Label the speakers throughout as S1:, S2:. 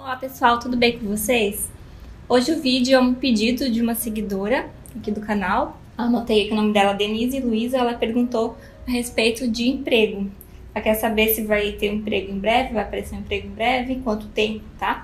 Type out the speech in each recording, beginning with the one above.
S1: Olá pessoal, tudo bem com vocês? Hoje o vídeo é um pedido de uma seguidora aqui do canal. Anotei aqui o nome dela, Denise Luiza. Ela perguntou a respeito de emprego. Ela quer saber se vai ter um emprego em breve, vai aparecer um emprego em breve, quanto tempo, tá?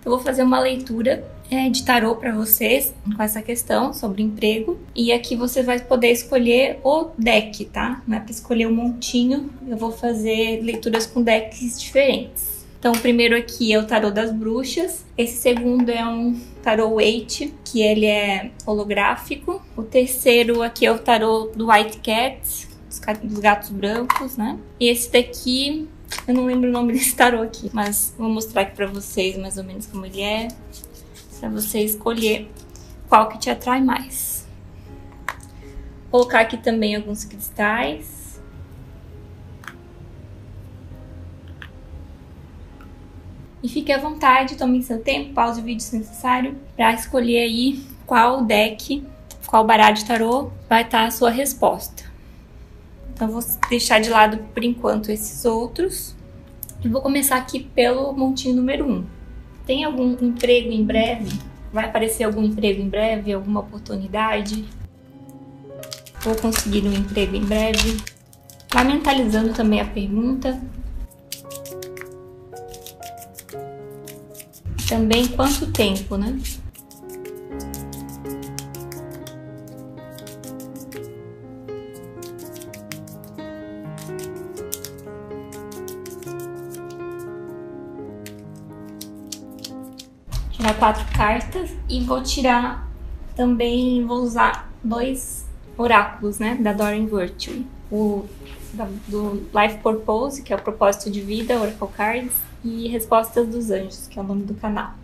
S1: Então, eu vou fazer uma leitura é, de tarô para vocês com essa questão sobre emprego. E aqui você vai poder escolher o deck, tá? Não é para escolher um montinho. Eu vou fazer leituras com decks diferentes. Então, o primeiro aqui é o tarô das bruxas. Esse segundo é um tarô Wait, que ele é holográfico. O terceiro aqui é o tarô do White Cat, dos gatos brancos, né? E esse daqui, eu não lembro o nome desse tarô aqui, mas vou mostrar aqui pra vocês mais ou menos como ele é, pra você escolher qual que te atrai mais. Vou colocar aqui também alguns cristais. E fique à vontade, tome seu tempo, pause o vídeo se necessário, para escolher aí qual deck, qual baralho de tarô vai estar a sua resposta. Então vou deixar de lado por enquanto esses outros. E vou começar aqui pelo montinho número 1. Um. Tem algum emprego em breve? Vai aparecer algum emprego em breve? Alguma oportunidade? Vou conseguir um emprego em breve? Vai mentalizando também a pergunta. Também quanto tempo, né? Tirar quatro cartas e vou tirar também, vou usar dois oráculos, né, da Doreen Virtue. O da, do Life Purpose, que é o propósito de vida, Oracle Cards, e Respostas dos Anjos, que é o nome do canal.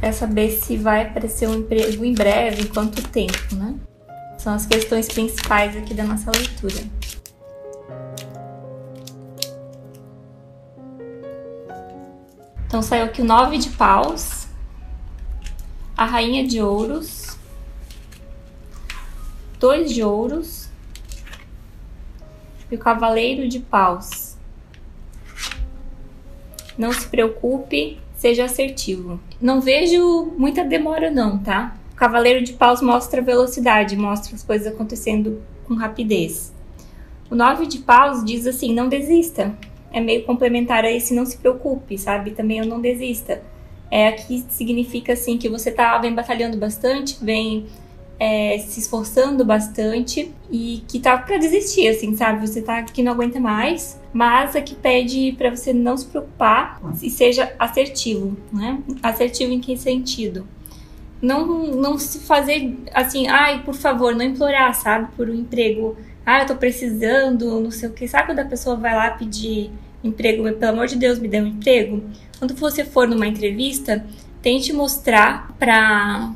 S1: Quer saber se vai aparecer um emprego em breve, em quanto tempo, né? São as questões principais aqui da nossa leitura. Então saiu aqui o nove de paus, a rainha de ouros, dois de ouros e o cavaleiro de paus. Não se preocupe, seja assertivo. Não vejo muita demora não, tá? O cavaleiro de paus mostra velocidade, mostra as coisas acontecendo com rapidez. O nove de paus diz assim: não desista. É meio complementar a esse não se preocupe, sabe? Também eu não desista é, aqui significa assim que você tá, vem batalhando bastante, vem é, se esforçando bastante e que tá para desistir, assim, sabe? Você tá que não aguenta mais, mas aqui pede para você não se preocupar e seja assertivo, né? Assertivo em que sentido? Não, não se fazer assim, ai, por favor, não implorar, sabe? Por um emprego, ah, eu tô precisando, não sei o que. Sabe quando a pessoa vai lá pedir emprego, pelo amor de Deus, me dê um emprego? Quando você for numa entrevista, tente mostrar para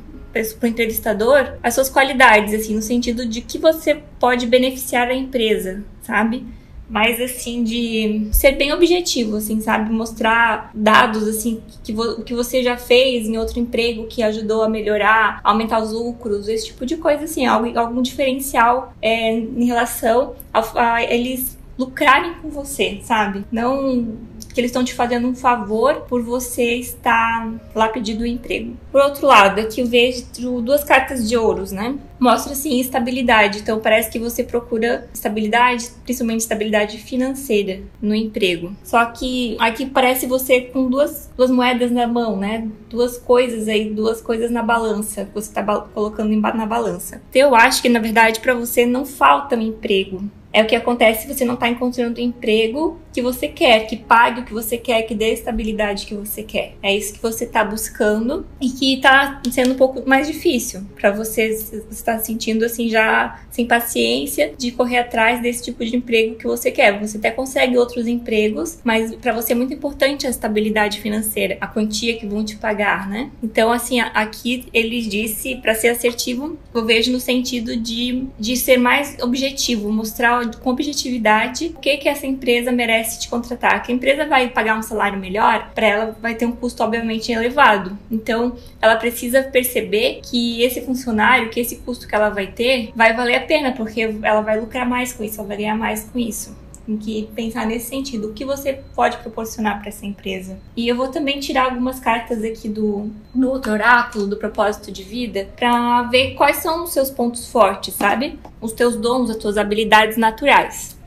S1: o entrevistador as suas qualidades, assim, no sentido de que você pode beneficiar a empresa, sabe? Mas assim, de ser bem objetivo, assim, sabe? Mostrar dados, assim, que, vo que você já fez em outro emprego que ajudou a melhorar, aumentar os lucros, esse tipo de coisa, assim, algo, algum diferencial é, em relação a, a eles lucrarem com você, sabe? Não que eles estão te fazendo um favor por você estar lá pedindo o emprego. Por outro lado, aqui eu vejo duas cartas de ouros, né? Mostra assim estabilidade. Então parece que você procura estabilidade, principalmente estabilidade financeira no emprego. Só que aqui parece você com duas, duas moedas na mão, né? Duas coisas aí, duas coisas na balança, que você está colocando na balança. Então eu acho que na verdade para você não falta um emprego é o que acontece se você não está encontrando o emprego que você quer, que pague o que você quer, que dê a estabilidade que você quer. É isso que você está buscando e que está sendo um pouco mais difícil para você estar sentindo assim já sem paciência de correr atrás desse tipo de emprego que você quer. Você até consegue outros empregos, mas para você é muito importante a estabilidade financeira, a quantia que vão te pagar, né? Então assim, aqui ele disse para ser assertivo, eu vejo no sentido de, de ser mais objetivo, mostrar avaliar com objetividade o que que essa empresa merece te contratar. Que a empresa vai pagar um salário melhor, para ela vai ter um custo obviamente elevado. Então, ela precisa perceber que esse funcionário, que esse custo que ela vai ter, vai valer a pena, porque ela vai lucrar mais com isso, ela vai ganhar mais com isso tem que pensar nesse sentido. O que você pode proporcionar para essa empresa? E eu vou também tirar algumas cartas aqui do, do outro oráculo, do propósito de vida, para ver quais são os seus pontos fortes, sabe? Os teus dons, as tuas habilidades naturais,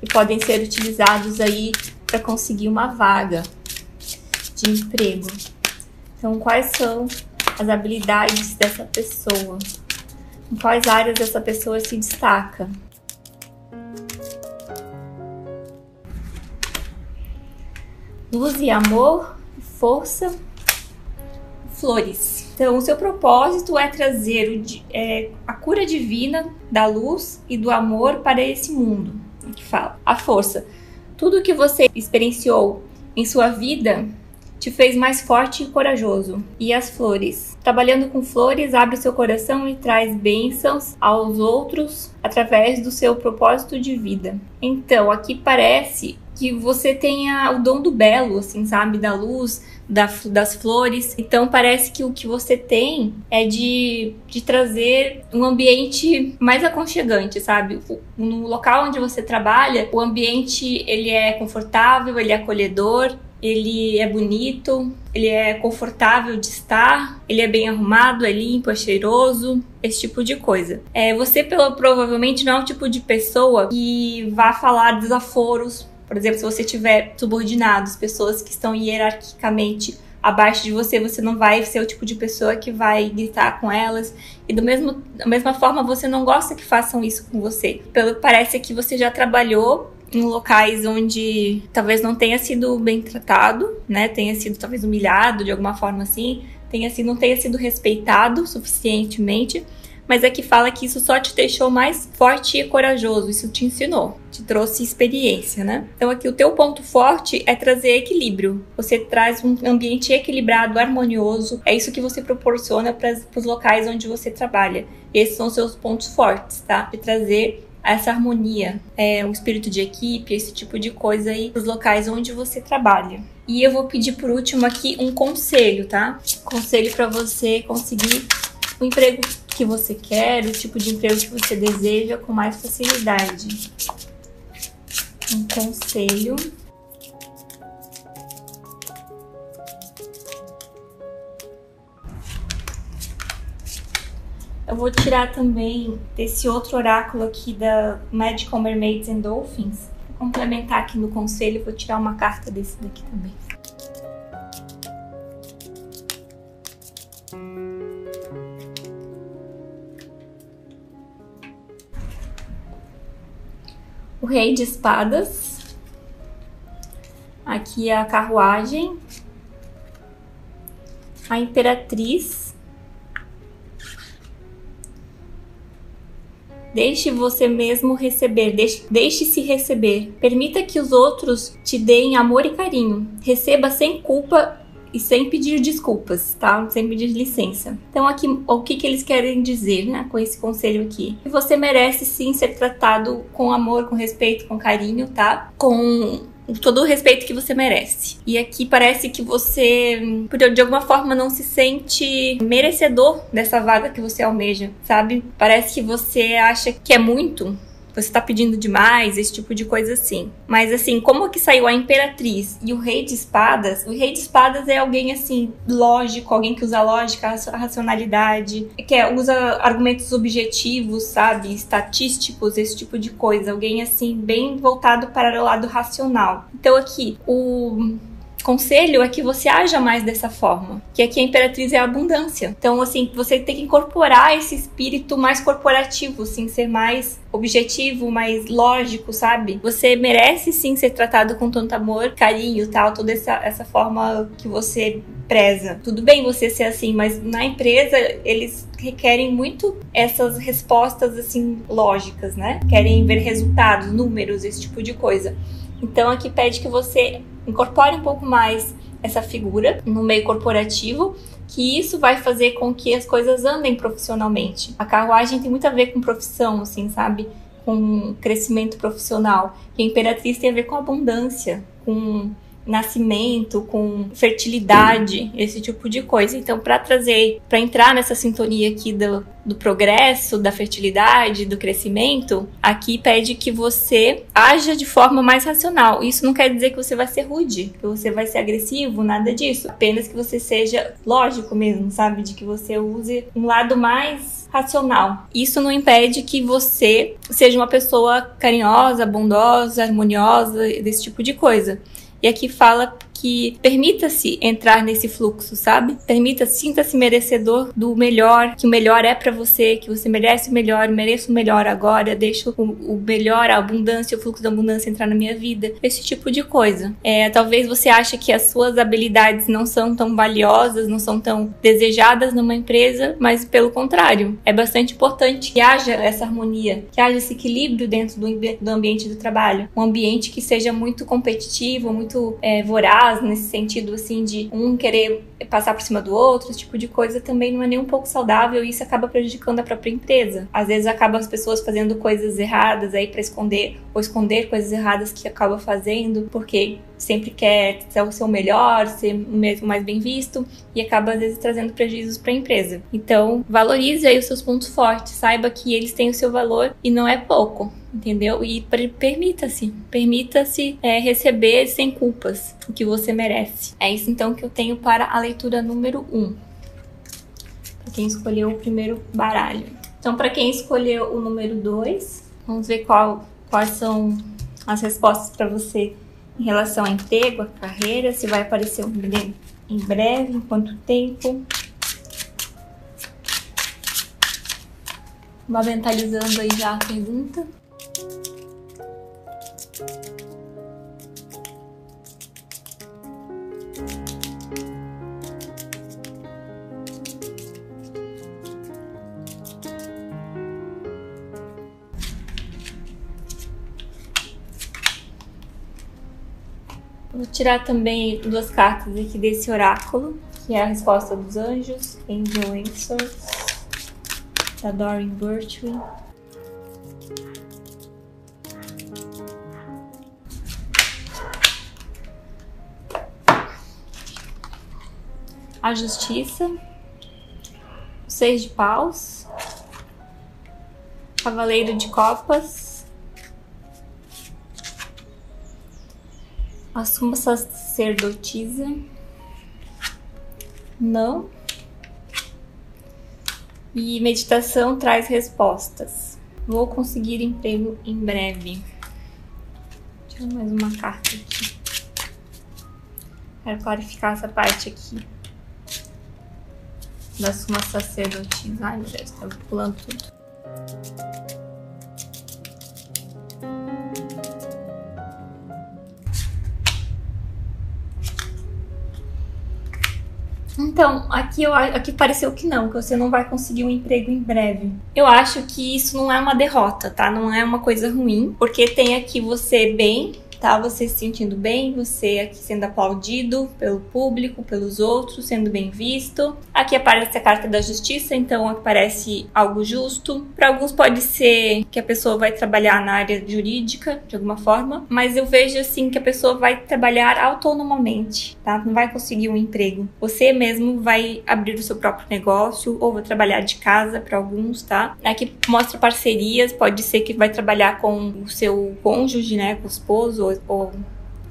S1: que podem ser utilizados aí para conseguir uma vaga de emprego. Então, quais são as habilidades dessa pessoa? Em quais áreas essa pessoa se destaca? Luz e amor, força, flores. Então, o seu propósito é trazer o, é, a cura divina da luz e do amor para esse mundo. Que fala a força. Tudo que você experienciou em sua vida te fez mais forte e corajoso. E as flores. Trabalhando com flores, abre o seu coração e traz bênçãos aos outros através do seu propósito de vida. Então, aqui parece que você tenha o dom do belo, assim, sabe? Da luz, da, das flores. Então parece que o que você tem é de, de trazer um ambiente mais aconchegante, sabe? No local onde você trabalha, o ambiente ele é confortável, ele é acolhedor, ele é bonito, ele é confortável de estar, ele é bem arrumado, é limpo, é cheiroso, esse tipo de coisa. É, você pelo, provavelmente não é o tipo de pessoa que vá falar desaforos por exemplo, se você tiver subordinados, pessoas que estão hierarquicamente abaixo de você, você não vai ser o tipo de pessoa que vai gritar com elas. E do mesmo, da mesma forma, você não gosta que façam isso com você. Pelo parece que você já trabalhou em locais onde talvez não tenha sido bem tratado, né? Tenha sido talvez humilhado de alguma forma assim, tenha sido, não tenha sido respeitado suficientemente mas aqui fala que isso só te deixou mais forte e corajoso, isso te ensinou, te trouxe experiência, né? Então aqui o teu ponto forte é trazer equilíbrio. Você traz um ambiente equilibrado, harmonioso, é isso que você proporciona para os locais onde você trabalha. Esses são seus pontos fortes, tá? De trazer essa harmonia, é, um espírito de equipe, esse tipo de coisa aí os locais onde você trabalha. E eu vou pedir por último aqui um conselho, tá? Conselho para você conseguir o emprego que você quer, o tipo de emprego que você deseja com mais facilidade. Um conselho. Eu vou tirar também desse outro oráculo aqui da Magical Mermaids and Dolphins. Complementar aqui no conselho, vou tirar uma carta desse daqui também. O rei de espadas. Aqui a carruagem. A imperatriz. Deixe você mesmo receber, deixe-se deixe receber. Permita que os outros te deem amor e carinho. Receba sem culpa e sem pedir desculpas, tá? Sem pedir licença. Então aqui o que, que eles querem dizer, né, com esse conselho aqui? Você merece sim ser tratado com amor, com respeito, com carinho, tá? Com todo o respeito que você merece. E aqui parece que você, de alguma forma, não se sente merecedor dessa vaga que você almeja, sabe? Parece que você acha que é muito, você tá pedindo demais, esse tipo de coisa assim. Mas assim, como que saiu a Imperatriz e o Rei de Espadas? O Rei de Espadas é alguém assim, lógico, alguém que usa lógica, racionalidade, que é, usa argumentos objetivos, sabe? Estatísticos, esse tipo de coisa. Alguém assim, bem voltado para o lado racional. Então aqui, o conselho é que você haja mais dessa forma, que aqui a imperatriz é a abundância. Então, assim, você tem que incorporar esse espírito mais corporativo, assim, ser mais objetivo, mais lógico, sabe? Você merece sim ser tratado com tanto amor, carinho, tal, toda essa, essa forma que você preza. Tudo bem você ser assim, mas na empresa eles requerem muito essas respostas assim lógicas, né? Querem ver resultados, números, esse tipo de coisa. Então aqui pede que você incorpore um pouco mais essa figura no meio corporativo, que isso vai fazer com que as coisas andem profissionalmente. A carruagem tem muito a ver com profissão, assim, sabe? com crescimento profissional. E a Imperatriz tem a ver com abundância, com nascimento, com fertilidade, esse tipo de coisa. Então, para trazer, para entrar nessa sintonia aqui do, do progresso, da fertilidade, do crescimento, aqui pede que você haja de forma mais racional. Isso não quer dizer que você vai ser rude, que você vai ser agressivo, nada disso. Apenas que você seja lógico mesmo, sabe? De que você use um lado mais racional. Isso não impede que você seja uma pessoa carinhosa, bondosa, harmoniosa, desse tipo de coisa. E aqui fala que permita-se entrar nesse fluxo, sabe? Permita, sinta-se merecedor do melhor, que o melhor é para você, que você merece o melhor, mereço o melhor agora, deixo o, o, melhor, a abundância, o fluxo da abundância entrar na minha vida. Esse tipo de coisa. É, talvez você ache que as suas habilidades não são tão valiosas, não são tão desejadas numa empresa, mas pelo contrário, é bastante importante que haja essa harmonia, que haja esse equilíbrio dentro do, do ambiente do trabalho. Um ambiente que seja muito competitivo, muito é, voraz, nesse sentido assim de um querer passar por cima do outro, esse tipo de coisa também não é nem um pouco saudável e isso acaba prejudicando a própria empresa. Às vezes acabam as pessoas fazendo coisas erradas aí para esconder ou esconder coisas erradas que acaba fazendo, porque sempre quer ser o seu melhor, ser mesmo mais bem visto e acaba às vezes trazendo prejuízos para a empresa. Então, valorize aí os seus pontos fortes, saiba que eles têm o seu valor e não é pouco entendeu? E permita-se, permita-se é, receber sem culpas o que você merece. É isso então que eu tenho para a leitura número 1. Um, para quem escolheu o primeiro baralho. Então, para quem escolheu o número 2, vamos ver qual, quais são as respostas para você em relação ao emprego, a carreira, se vai aparecer um em breve, em quanto tempo. Vá mentalizando aí já a pergunta. Tirar também duas cartas aqui desse oráculo, que é a resposta dos anjos, Angel Answers, da Doreen Birchwin. A Justiça, o Seis de Paus, Cavaleiro de Copas, A suma sacerdotisa. Não. E meditação traz respostas. Vou conseguir emprego em breve. Deixa eu mais uma carta aqui. Quero clarificar essa parte aqui. Da suma sacerdotisa. Ai, meu Deus, tá pulando tudo. Então, aqui, eu, aqui pareceu que não, que você não vai conseguir um emprego em breve. Eu acho que isso não é uma derrota, tá? Não é uma coisa ruim, porque tem aqui você bem tá? Você se sentindo bem, você aqui sendo aplaudido pelo público, pelos outros, sendo bem visto. Aqui aparece a carta da justiça, então aparece algo justo. Para alguns pode ser que a pessoa vai trabalhar na área jurídica de alguma forma, mas eu vejo assim que a pessoa vai trabalhar autonomamente, tá? Não vai conseguir um emprego. Você mesmo vai abrir o seu próprio negócio ou vai trabalhar de casa para alguns, tá? Aqui mostra parcerias, pode ser que vai trabalhar com o seu cônjuge, né, com o esposo ou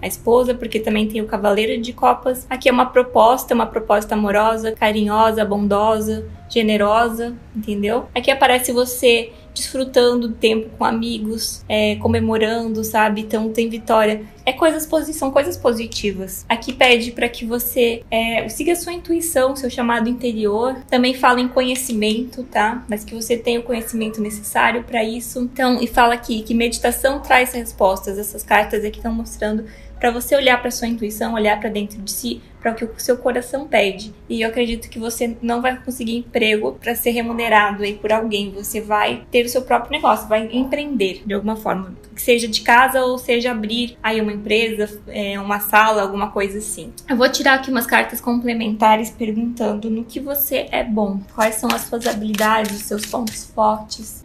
S1: a esposa, porque também tem o Cavaleiro de Copas. Aqui é uma proposta, uma proposta amorosa, carinhosa, bondosa, generosa, entendeu? Aqui aparece você desfrutando do tempo com amigos, é, comemorando, sabe? Então tem vitória. É coisas são coisas positivas. Aqui pede para que você é, siga sua intuição, seu chamado interior. Também fala em conhecimento, tá? Mas que você tenha o conhecimento necessário para isso. Então, e fala aqui que meditação traz respostas. Essas cartas aqui estão mostrando para você olhar para sua intuição, olhar para dentro de si, para o que o seu coração pede. E eu acredito que você não vai conseguir emprego para ser remunerado aí por alguém. Você vai ter o seu próprio negócio, vai empreender de alguma forma, que seja de casa ou seja abrir aí uma empresa, é, uma sala, alguma coisa assim. Eu vou tirar aqui umas cartas complementares perguntando no que você é bom, quais são as suas habilidades, os seus pontos fortes.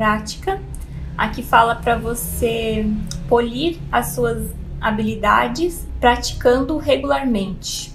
S1: Prática. Aqui fala para você polir as suas habilidades praticando regularmente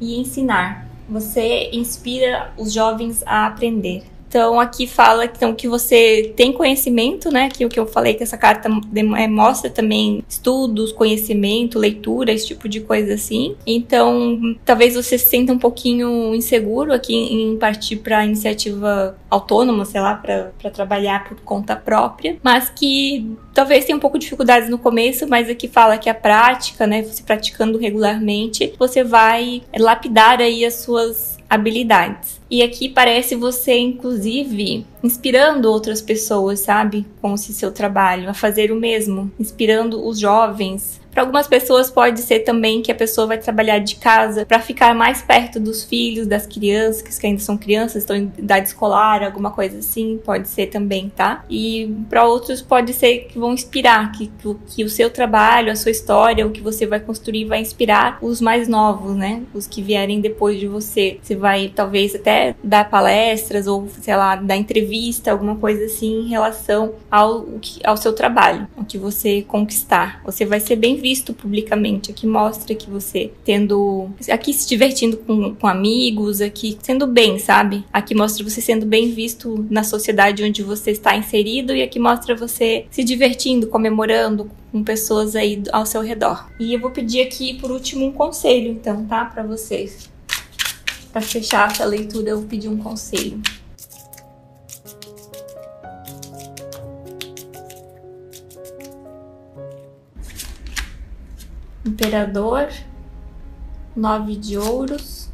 S1: e ensinar. Você inspira os jovens a aprender. Então aqui fala então, que você tem conhecimento, né? Que o que eu falei que essa carta é, mostra também estudos, conhecimento, leitura, esse tipo de coisa assim. Então talvez você se sinta um pouquinho inseguro aqui em partir para iniciativa autônoma, sei lá, para trabalhar por conta própria, mas que talvez tenha um pouco de dificuldades no começo, mas aqui fala que a prática, né? Você praticando regularmente, você vai lapidar aí as suas habilidades. E aqui parece você, inclusive, inspirando outras pessoas, sabe, com esse seu trabalho, a fazer o mesmo, inspirando os jovens para algumas pessoas pode ser também que a pessoa vai trabalhar de casa para ficar mais perto dos filhos, das crianças, que ainda são crianças, estão em idade escolar, alguma coisa assim, pode ser também, tá? E para outros pode ser que vão inspirar, que, que, que o seu trabalho, a sua história, o que você vai construir vai inspirar os mais novos, né? Os que vierem depois de você. Você vai talvez até dar palestras ou, sei lá, dar entrevista, alguma coisa assim em relação ao, ao seu trabalho, o que você conquistar. Você vai ser bem visto publicamente. Aqui mostra que você tendo. Aqui se divertindo com, com amigos, aqui sendo bem, sabe? Aqui mostra você sendo bem visto na sociedade onde você está inserido e aqui mostra você se divertindo, comemorando com pessoas aí ao seu redor. E eu vou pedir aqui por último um conselho, então, tá? Para vocês. Para fechar essa leitura, eu vou pedir um conselho. imperador, nove de ouros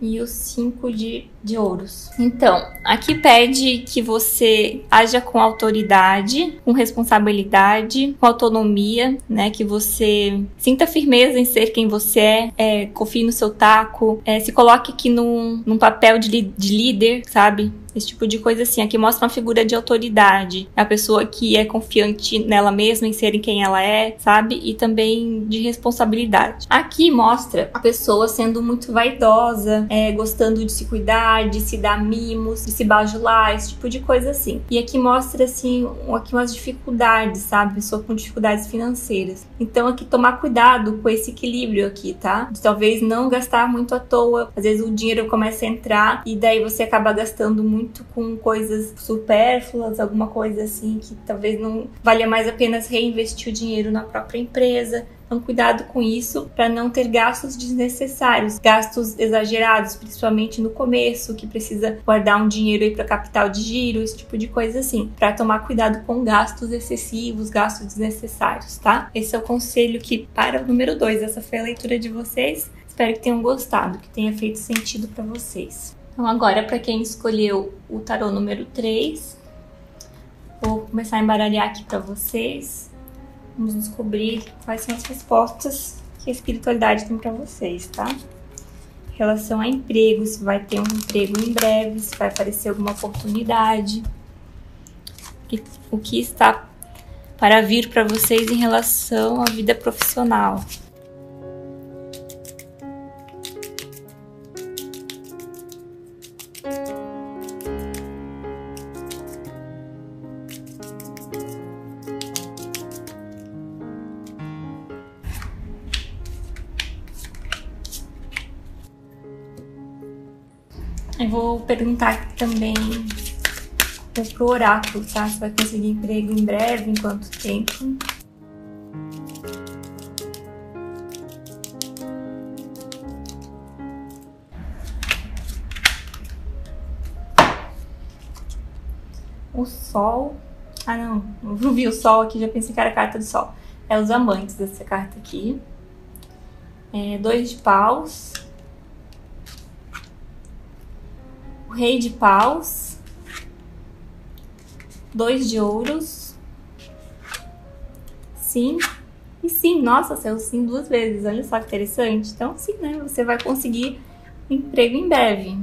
S1: e os cinco de, de ouros. Então, aqui pede que você haja com autoridade, com responsabilidade, com autonomia, né? Que você sinta firmeza em ser quem você é, é confie no seu taco, é, se coloque aqui num, num papel de, de líder, sabe? esse tipo de coisa assim. Aqui mostra uma figura de autoridade, a pessoa que é confiante nela mesma, em ser quem ela é, sabe? E também de responsabilidade. Aqui mostra a pessoa sendo muito vaidosa, é, gostando de se cuidar, de se dar mimos, de se bajular, esse tipo de coisa assim. E aqui mostra assim, aqui umas dificuldades, sabe? Pessoa com dificuldades financeiras. Então aqui tomar cuidado com esse equilíbrio aqui, tá? De talvez não gastar muito à toa. Às vezes o dinheiro começa a entrar e daí você acaba gastando muito muito com coisas supérfluas, alguma coisa assim que talvez não valha mais a pena reinvestir o dinheiro na própria empresa. Então, cuidado com isso para não ter gastos desnecessários, gastos exagerados, principalmente no começo, que precisa guardar um dinheiro aí para capital de giro, esse tipo de coisa assim, para tomar cuidado com gastos excessivos, gastos desnecessários, tá? Esse é o conselho que para o número 2. Essa foi a leitura de vocês. Espero que tenham gostado, que tenha feito sentido para vocês. Então, agora, para quem escolheu o tarô número 3, vou começar a embaralhar aqui para vocês. Vamos descobrir quais são as respostas que a espiritualidade tem para vocês, tá? Em relação a emprego, se vai ter um emprego em breve, se vai aparecer alguma oportunidade. O que está para vir para vocês em relação à vida profissional. Também pro oráculo, tá? Se vai conseguir emprego em breve, em quanto tempo. O sol. Ah, não. Eu vi o sol aqui, já pensei que era a carta do sol. É os amantes dessa carta aqui. É, dois de paus. Rei de paus, dois de ouros, sim e sim. Nossa, saiu sim duas vezes, olha só que interessante. Então, sim, né? Você vai conseguir emprego em breve.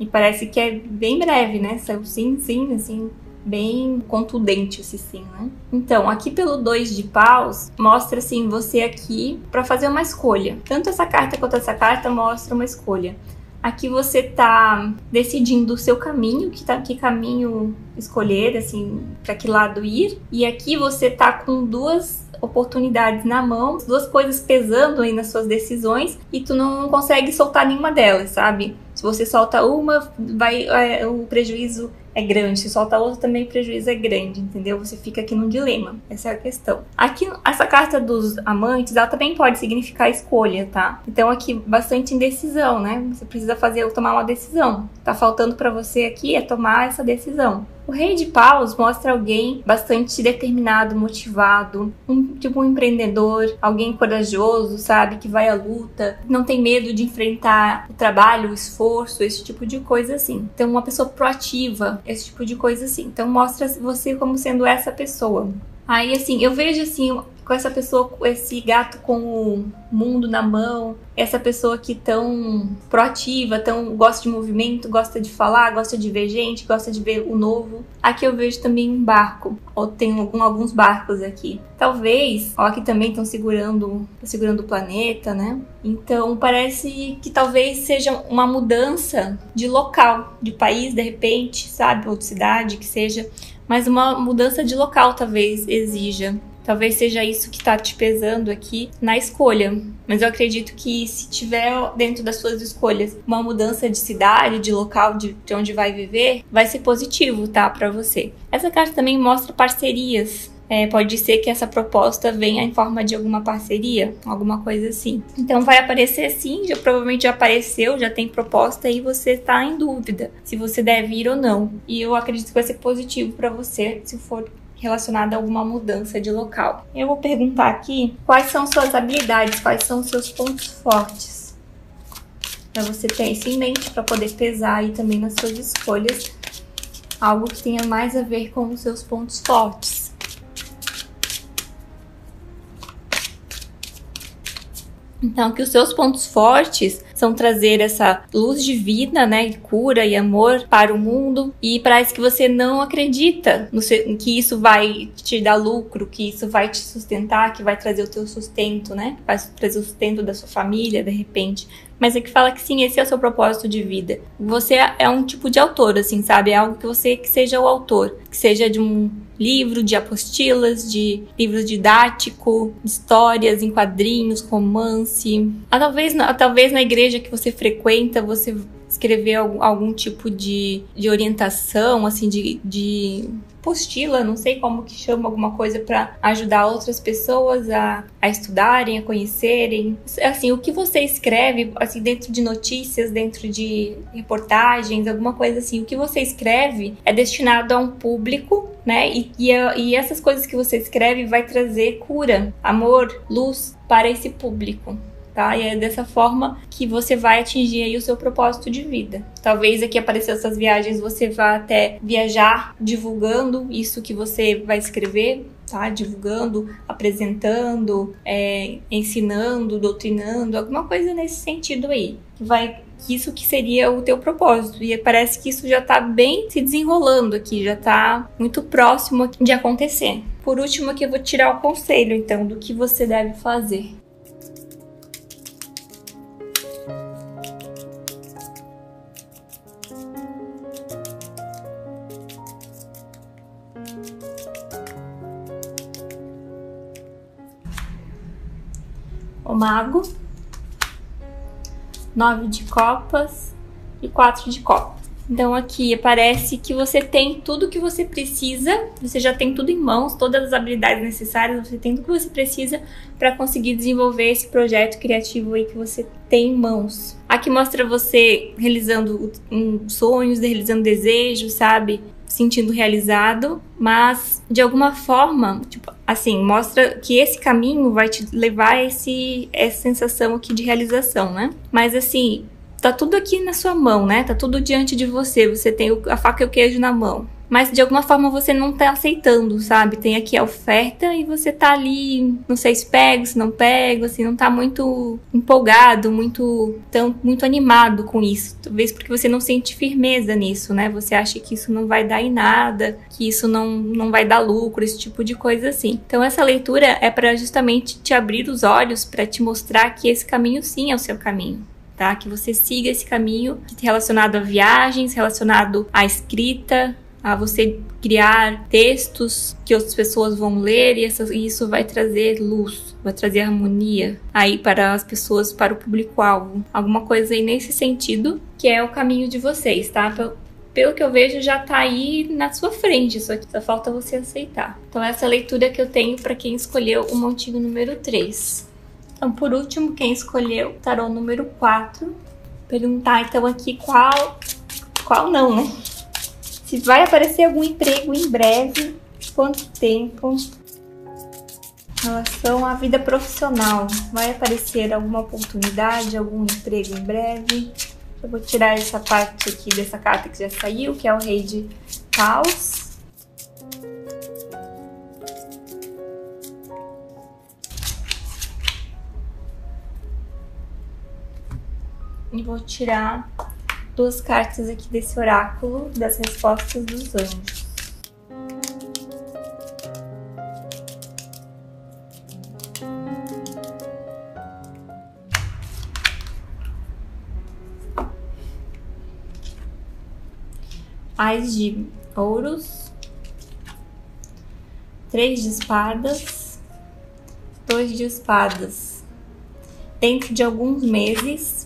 S1: E parece que é bem breve, né? Saiu sim, sim, assim, bem contundente esse sim, né? Então, aqui pelo dois de paus, mostra assim você aqui para fazer uma escolha. Tanto essa carta quanto essa carta mostra uma escolha. Aqui você tá decidindo o seu caminho, que, tá, que caminho escolher, assim, para que lado ir. E aqui você tá com duas oportunidades na mão, duas coisas pesando aí nas suas decisões e tu não consegue soltar nenhuma delas, sabe? Se você solta uma, vai é, o prejuízo é grande. Se solta outra, também o prejuízo é grande, entendeu? Você fica aqui num dilema. Essa é a questão. Aqui, essa carta dos amantes, ela também pode significar escolha, tá? Então, aqui, bastante indecisão, né? Você precisa fazer, tomar uma decisão. Tá faltando para você aqui é tomar essa decisão. O rei de paus mostra alguém bastante determinado, motivado, um tipo um empreendedor, alguém corajoso, sabe, que vai à luta, não tem medo de enfrentar o trabalho, o esforço, esse tipo de coisa assim. Então, uma pessoa proativa, esse tipo de coisa assim. Então, mostra você como sendo essa pessoa. Aí, assim, eu vejo assim com essa pessoa, esse gato com o mundo na mão, essa pessoa que tão proativa, tão gosta de movimento, gosta de falar, gosta de ver gente, gosta de ver o novo. Aqui eu vejo também um barco, ou tem algum, alguns barcos aqui. Talvez, ó, aqui também estão segurando, segurando o planeta, né? Então parece que talvez seja uma mudança de local, de país, de repente, sabe, ou de cidade, que seja mas uma mudança de local talvez exija. Talvez seja isso que está te pesando aqui na escolha. Mas eu acredito que se tiver dentro das suas escolhas uma mudança de cidade, de local, de, de onde vai viver, vai ser positivo, tá, para você. Essa carta também mostra parcerias. É, pode ser que essa proposta venha em forma de alguma parceria, alguma coisa assim. Então vai aparecer sim, já, provavelmente já apareceu, já tem proposta e você está em dúvida se você deve ir ou não. E eu acredito que vai ser positivo para você se for relacionada a alguma mudança de local. Eu vou perguntar aqui quais são suas habilidades, quais são seus pontos fortes. Para você ter isso em mente, para poder pesar aí também nas suas escolhas algo que tenha mais a ver com os seus pontos fortes. Então, que os seus pontos fortes são trazer essa luz de vida, né, cura e amor para o mundo. E parece que você não acredita no seu, que isso vai te dar lucro, que isso vai te sustentar, que vai trazer o teu sustento, né, vai trazer o sustento da sua família, de repente mas é que fala que sim, esse é o seu propósito de vida. Você é um tipo de autor, assim, sabe? É algo que você que seja o autor, que seja de um livro, de apostilas, de livros didático, histórias em quadrinhos, romance. Ah, talvez, talvez na igreja que você frequenta, você escrever algum, algum tipo de, de orientação, assim, de, de postila, não sei como que chama alguma coisa para ajudar outras pessoas a, a estudarem, a conhecerem. Assim, o que você escreve, assim, dentro de notícias, dentro de reportagens, alguma coisa assim, o que você escreve é destinado a um público, né? E, e, e essas coisas que você escreve vai trazer cura, amor, luz para esse público tá? E é dessa forma que você vai atingir aí o seu propósito de vida. Talvez aqui aparecer essas viagens você vá até viajar divulgando isso que você vai escrever, tá? Divulgando, apresentando, é, ensinando, doutrinando, alguma coisa nesse sentido aí. Vai isso que seria o teu propósito. E parece que isso já está bem se desenrolando aqui, já está muito próximo de acontecer. Por último, aqui eu vou tirar o conselho, então, do que você deve fazer. O mago, nove de copas e quatro de copas. Então aqui parece que você tem tudo que você precisa, você já tem tudo em mãos, todas as habilidades necessárias, você tem tudo que você precisa para conseguir desenvolver esse projeto criativo aí que você tem em mãos. Aqui mostra você realizando sonhos, realizando desejos, sabe? sentindo realizado, mas de alguma forma, tipo, assim, mostra que esse caminho vai te levar a esse, essa sensação aqui de realização, né? Mas assim, tá tudo aqui na sua mão, né? Tá tudo diante de você, você tem a faca e o queijo na mão mas de alguma forma você não tá aceitando, sabe? Tem aqui a oferta e você tá ali, não sei se pego, se não pego, assim, não tá muito empolgado, muito tão muito animado com isso. Talvez porque você não sente firmeza nisso, né? Você acha que isso não vai dar em nada, que isso não, não vai dar lucro, esse tipo de coisa assim. Então essa leitura é para justamente te abrir os olhos, para te mostrar que esse caminho sim é o seu caminho tá? Que você siga esse caminho relacionado a viagens, relacionado à escrita, a você criar textos que outras pessoas vão ler e isso vai trazer luz, vai trazer harmonia aí para as pessoas, para o público-alvo. Alguma coisa aí nesse sentido, que é o caminho de vocês, tá? Pelo que eu vejo, já tá aí na sua frente, isso só falta você aceitar. Então, essa é leitura que eu tenho para quem escolheu o montinho número 3. Então, por último, quem escolheu o tarô número 4, perguntar então aqui qual. Qual não, né? Se vai aparecer algum emprego em breve, quanto tempo? Em relação à vida profissional, vai aparecer alguma oportunidade, algum emprego em breve? Eu vou tirar essa parte aqui dessa carta que já saiu, que é o Rei de Paus. E vou tirar duas cartas aqui desse oráculo das respostas dos anjos. Ais de ouros, três de espadas, dois de espadas. Dentro de alguns meses,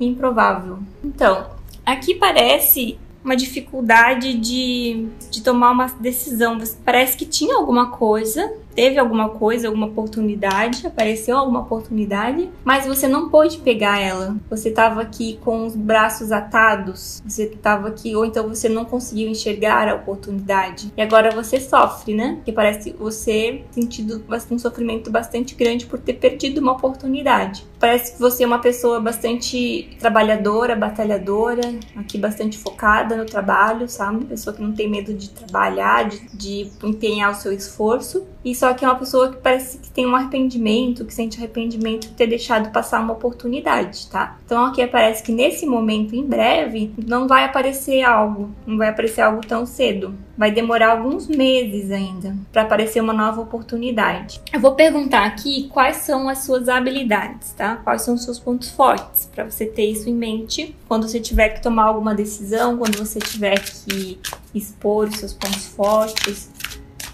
S1: improvável. Então, aqui parece uma dificuldade de, de tomar uma decisão. Parece que tinha alguma coisa teve alguma coisa, alguma oportunidade, apareceu alguma oportunidade, mas você não pôde pegar ela. Você estava aqui com os braços atados, você estava aqui, ou então você não conseguiu enxergar a oportunidade. E agora você sofre, né? Que parece você sentindo um sofrimento bastante grande por ter perdido uma oportunidade. Parece que você é uma pessoa bastante trabalhadora, batalhadora, aqui bastante focada no trabalho, sabe? Pessoa que não tem medo de trabalhar, de, de empenhar o seu esforço. E só que é uma pessoa que parece que tem um arrependimento, que sente arrependimento de ter deixado passar uma oportunidade, tá? Então aqui aparece que nesse momento, em breve, não vai aparecer algo, não vai aparecer algo tão cedo. Vai demorar alguns meses ainda para aparecer uma nova oportunidade. Eu vou perguntar aqui quais são as suas habilidades, tá? Quais são os seus pontos fortes, para você ter isso em mente quando você tiver que tomar alguma decisão, quando você tiver que expor os seus pontos fortes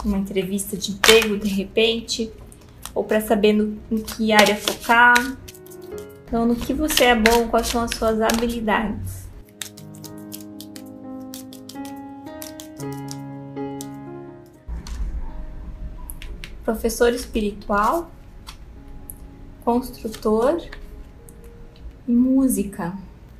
S1: uma entrevista de emprego de repente, ou para saber no, em que área focar. Então, no que você é bom, quais são as suas habilidades. Professor espiritual, construtor e música.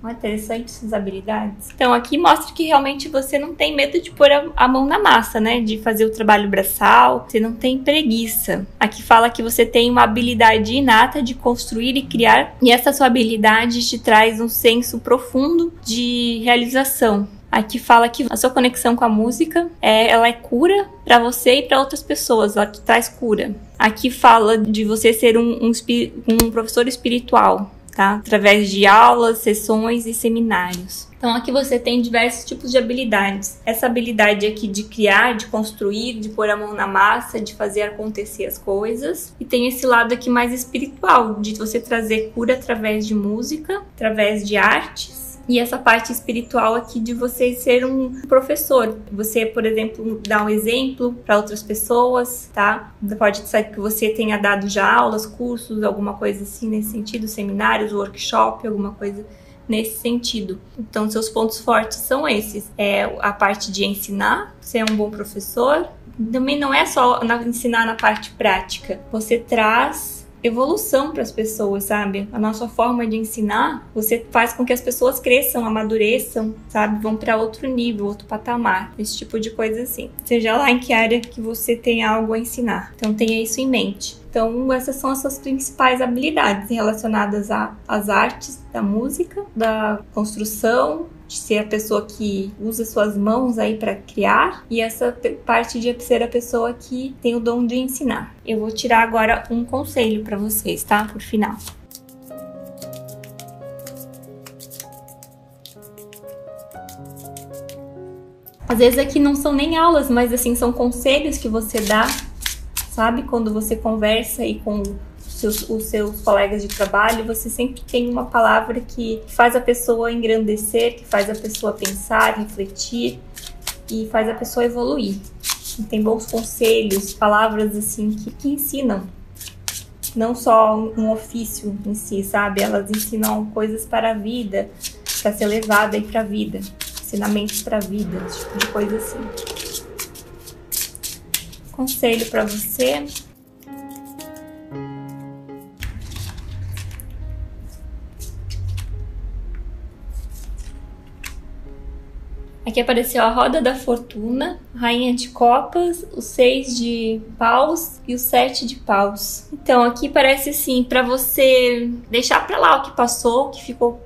S1: Não é interessante essas habilidades? Então, aqui mostra que realmente você não tem medo de pôr a, mão na massa, né? De fazer o trabalho braçal, você não tem preguiça. Aqui fala que você tem uma habilidade inata de construir e criar, e essa sua habilidade te traz um senso profundo de realização. Aqui fala que a sua conexão com a música é, ela é cura para você e para outras pessoas, ela te traz cura. Aqui fala de você ser um, um, um professor espiritual, tá? Através de aulas, sessões e seminários. Então aqui você tem diversos tipos de habilidades. Essa habilidade aqui de criar, de construir, de pôr a mão na massa, de fazer acontecer as coisas. E tem esse lado aqui mais espiritual, de você trazer cura através de música, através de artes e essa parte espiritual aqui de você ser um professor. Você, por exemplo, dar um exemplo para outras pessoas, tá? Pode ser que você tenha dado já aulas, cursos, alguma coisa assim nesse sentido, seminários, workshop, alguma coisa nesse sentido. Então, seus pontos fortes são esses: é a parte de ensinar, ser um bom professor. Também não é só ensinar na parte prática. Você traz evolução para as pessoas, sabe? A nossa forma de ensinar, você faz com que as pessoas cresçam, amadureçam, sabe? Vão para outro nível, outro patamar, esse tipo de coisa assim. Seja lá em que área que você tem algo a ensinar. Então tenha isso em mente. Então, essas são as suas principais habilidades relacionadas às artes da música, da construção, de ser a pessoa que usa suas mãos aí para criar e essa parte de ser a pessoa que tem o dom de ensinar. Eu vou tirar agora um conselho para vocês, tá? Por final. Às vezes aqui não são nem aulas, mas assim são conselhos que você dá, sabe? Quando você conversa aí com seus, os seus colegas de trabalho, você sempre tem uma palavra que faz a pessoa engrandecer, que faz a pessoa pensar, refletir e faz a pessoa evoluir. Tem bons conselhos, palavras assim que, que ensinam. Não só um ofício em si, sabe? Elas ensinam coisas para a vida, para ser levada aí para a vida, ensinamentos para a vida, tipo de coisa assim. Conselho para você Aqui apareceu a roda da fortuna, rainha de copas, o seis de paus e o sete de paus. Então aqui parece assim para você deixar para lá o que passou, o que ficou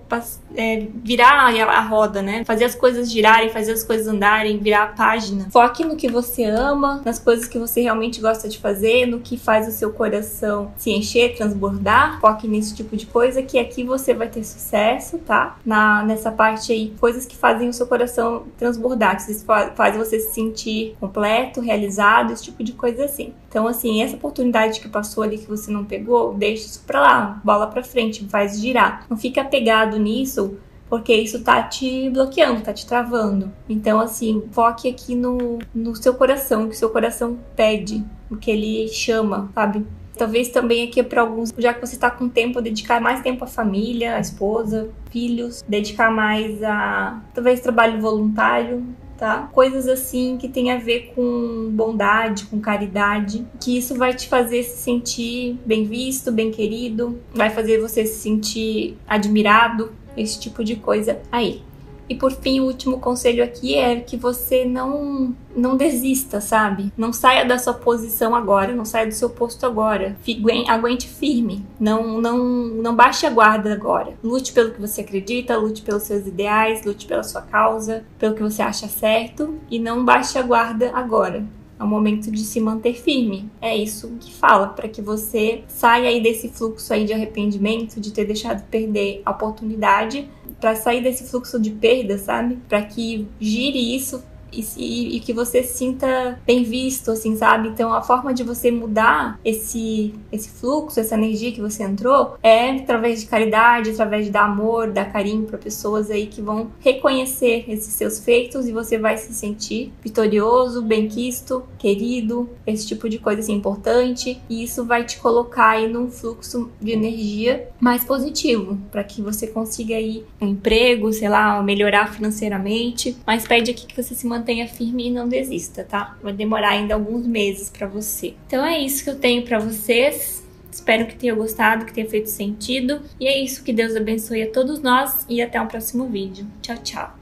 S1: é, virar a roda, né? Fazer as coisas girarem, fazer as coisas andarem, virar a página. Foque no que você ama, nas coisas que você realmente gosta de fazer, no que faz o seu coração se encher, transbordar. Foque nesse tipo de coisa que aqui você vai ter sucesso, tá? Na, nessa parte aí, coisas que fazem o seu coração transbordar, que faz você se sentir completo, realizado, esse tipo de coisa assim. Então, assim, essa oportunidade que passou ali que você não pegou, deixa isso pra lá, bola pra frente, faz girar. Não fica apegado nisso, porque isso tá te bloqueando, tá te travando. Então, assim, foque aqui no, no seu coração, o que o seu coração pede, o que ele chama, sabe? Talvez também aqui para alguns, já que você está com tempo, dedicar mais tempo à família, à esposa, filhos, dedicar mais a talvez trabalho voluntário, tá? Coisas assim que tem a ver com bondade, com caridade, que isso vai te fazer se sentir bem visto, bem querido, vai fazer você se sentir admirado, esse tipo de coisa aí. E por fim, o último conselho aqui é que você não não desista, sabe? Não saia da sua posição agora, não saia do seu posto agora. Fique, aguente firme. Não não não baixe a guarda agora. Lute pelo que você acredita, lute pelos seus ideais, lute pela sua causa, pelo que você acha certo e não baixe a guarda agora. É o momento de se manter firme. É isso que fala, para que você saia aí desse fluxo aí de arrependimento, de ter deixado perder a oportunidade, para sair desse fluxo de perda, sabe? Para que gire isso e, e, que você se sinta bem visto, assim, sabe? Então a forma de você mudar esse, esse fluxo, essa energia que você entrou, é através de caridade, através de dar amor, dar carinho para pessoas aí que vão reconhecer esses seus feitos e você vai se sentir vitorioso, bem-quisto, querido, esse tipo de coisa assim importante. E isso vai te colocar aí num fluxo de energia mais positivo, para que você consiga aí um emprego, sei lá, melhorar financeiramente. Mas pede aqui que você se mantenha mantenha firme e não desista, tá? Vai demorar ainda alguns meses para você. Então é isso que eu tenho para vocês. Espero que tenham gostado, que tenha feito sentido. E é isso, que Deus abençoe a todos nós e até o próximo vídeo. Tchau, tchau.